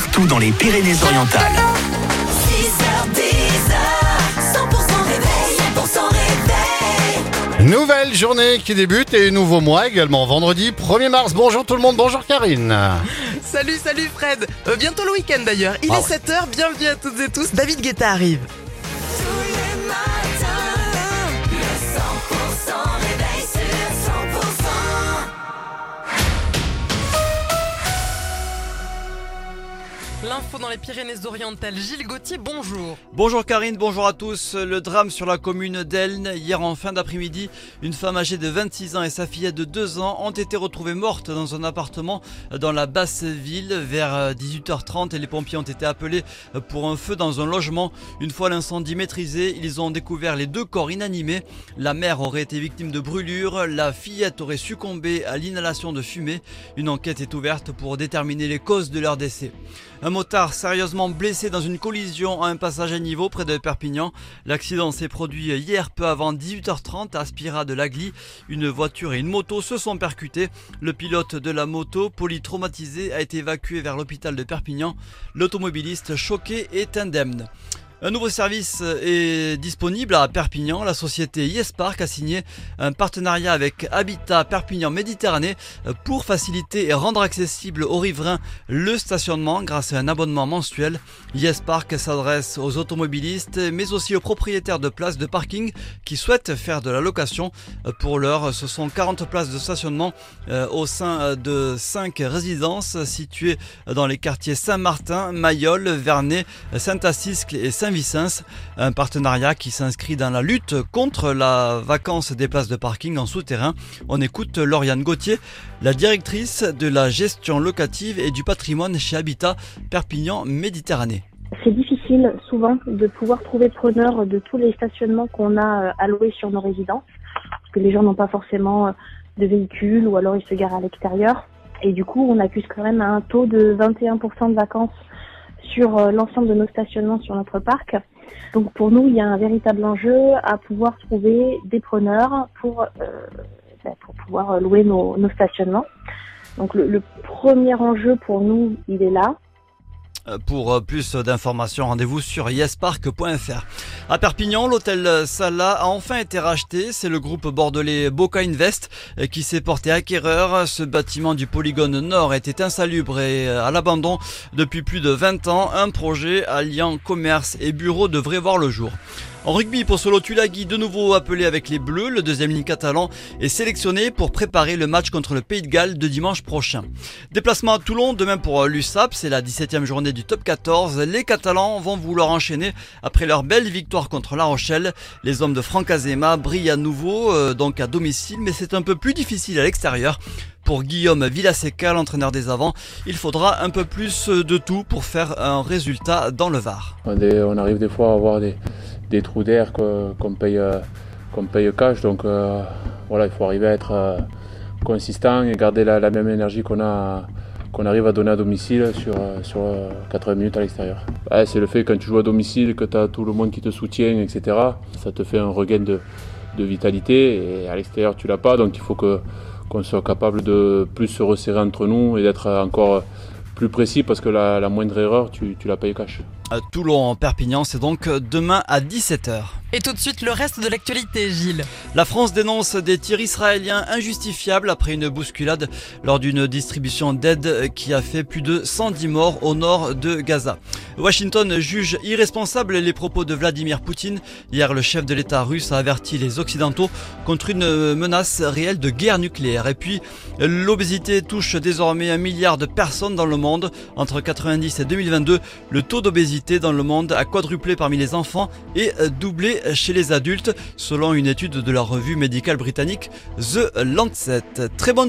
partout dans les Pyrénées-Orientales. 6h10, 100% réveil, 100% réveil. Nouvelle journée qui débute et nouveau mois également. Vendredi 1er mars. Bonjour tout le monde, bonjour Karine. Salut, salut Fred. Euh, bientôt le week-end d'ailleurs. Il Ah est ouais. 7h, bienvenue à toutes et tous. David Guetta arrive. L'info dans les Pyrénées-Orientales. Gilles Gauthier, bonjour. Bonjour Karine, bonjour à tous. Le drame sur la commune d'Elne. Hier en fin d'après-midi, une femme âgée de 26 ans et sa fillette de 2 ans ont été retrouvées mortes dans un appartement dans la basse ville vers 18h30 et les pompiers ont été appelés pour un feu dans un logement. Une fois l'incendie maîtrisé, ils ont découvert les deux corps inanimés. La mère aurait été victime de brûlures, la fillette aurait succombé à l'inhalation de fumée. Une enquête est ouverte pour déterminer les causes de leur décès. Un motard sérieusement blessé dans une collision à un passage à niveau près de Perpignan. L'accident s'est produit hier peu avant 18h30 à Spira de Lagly. Une voiture et une moto se sont percutées. Le pilote de la moto, polytraumatisé, a été évacué vers l'hôpital de Perpignan. L'automobiliste choqué est indemne. Un nouveau service est disponible à Perpignan. La société YesPark a signé un partenariat avec Habitat Perpignan Méditerranée pour faciliter et rendre accessible aux riverains le stationnement grâce à un abonnement mensuel. YesPark s'adresse aux automobilistes mais aussi aux propriétaires de places de parking qui souhaitent faire de la location. Pour l'heure, ce sont 40 places de stationnement euh, au sein de 5 résidences situées dans les quartiers Saint-Martin, Mayol, Vernet, Saint-Assiscle et Saint-Vicence. Un partenariat qui s'inscrit dans la lutte contre la vacance des places de parking en souterrain. On écoute Lauriane Gauthier, la directrice de la gestion locative et du patrimoine chez Habitat Perpignan Méditerranée. C'est difficile souvent de pouvoir trouver preneur de tous les stationnements qu'on a euh, alloués sur nos résidences, parce que les gens n'ont pas forcément euh, de véhicule ou alors ils se garent à l'extérieur. Et du coup, on accuse quand même un taux de 21% de vacances sur euh, l'ensemble de nos stationnements sur notre parc. Donc pour nous, il y a un véritable enjeu à pouvoir trouver des preneurs pour, euh, ben, pouvoir euh, louer nos, stationnements. Donc le premier enjeu pour nous, il est là. Euh, Pour euh, plus d'informations, rendez-vous sur yespark.fr. À Perpignan, l'hôtel Sala a enfin été racheté. C'est le groupe bordelais Boca Invest euh, qui s'est porté acquéreur. Ce bâtiment du polygone nord était insalubre et à l'abandon depuis plus de 20 ans. Un projet alliant commerce et bureau devrait voir le jour. En rugby, pour Solo Tulagi, de nouveau appelé avec les Bleus, le deuxième ligne catalan est sélectionné pour préparer le match contre le Pays de Galles de dimanche prochain. Déplacement à Toulon, demain pour l'USAP, c'est la 17e journée du top 14. Les Catalans vont vouloir enchaîner après leur belle victoire contre La Rochelle. Les hommes de Franck Azema brillent à nouveau, euh, donc à domicile, mais c'est un peu plus difficile à l'extérieur. Pour Guillaume Villaseca, l'entraîneur des avants, il faudra un peu plus de tout pour faire un résultat dans le Var. On, arrive des fois à avoir des, trous d'air qu'on paye, euh, paye cash. Donc euh, voilà, il faut arriver à être consistant et garder la, la même énergie qu'on a qu'on arrive à donner à domicile sur, euh, sur euh, 80 minutes à l'extérieur. C'est le fait quand tu joues à domicile, que tu as tout le monde qui te soutient, etc. Ça te fait un regain de, vitalité et à l'extérieur tu l'as pas. Donc il faut que qu'on soit capable de plus se resserrer entre nous et d'être encore plus précis parce que la, la moindre erreur, tu, tu la payes cash. À Toulon, Perpignan, c'est donc demain à 17h. Et tout de suite, le reste de l'actualité, Gilles. La France dénonce des tirs israéliens injustifiables après une bousculade lors d'une distribution d'aide qui a fait plus de 110 morts au nord de Gaza. Washington juge irresponsable les propos de Vladimir Poutine. Hier, le chef de l'État russe a averti les Occidentaux contre une menace réelle de guerre nucléaire. Et puis, l'obésité touche désormais un milliard de personnes dans le monde. Entre 90 et 2022, le taux d'obésité dans le monde a quadruplé parmi les enfants et doublé chez les adultes, selon une étude de la revue médicale britannique The Lancet. Très bonne journée.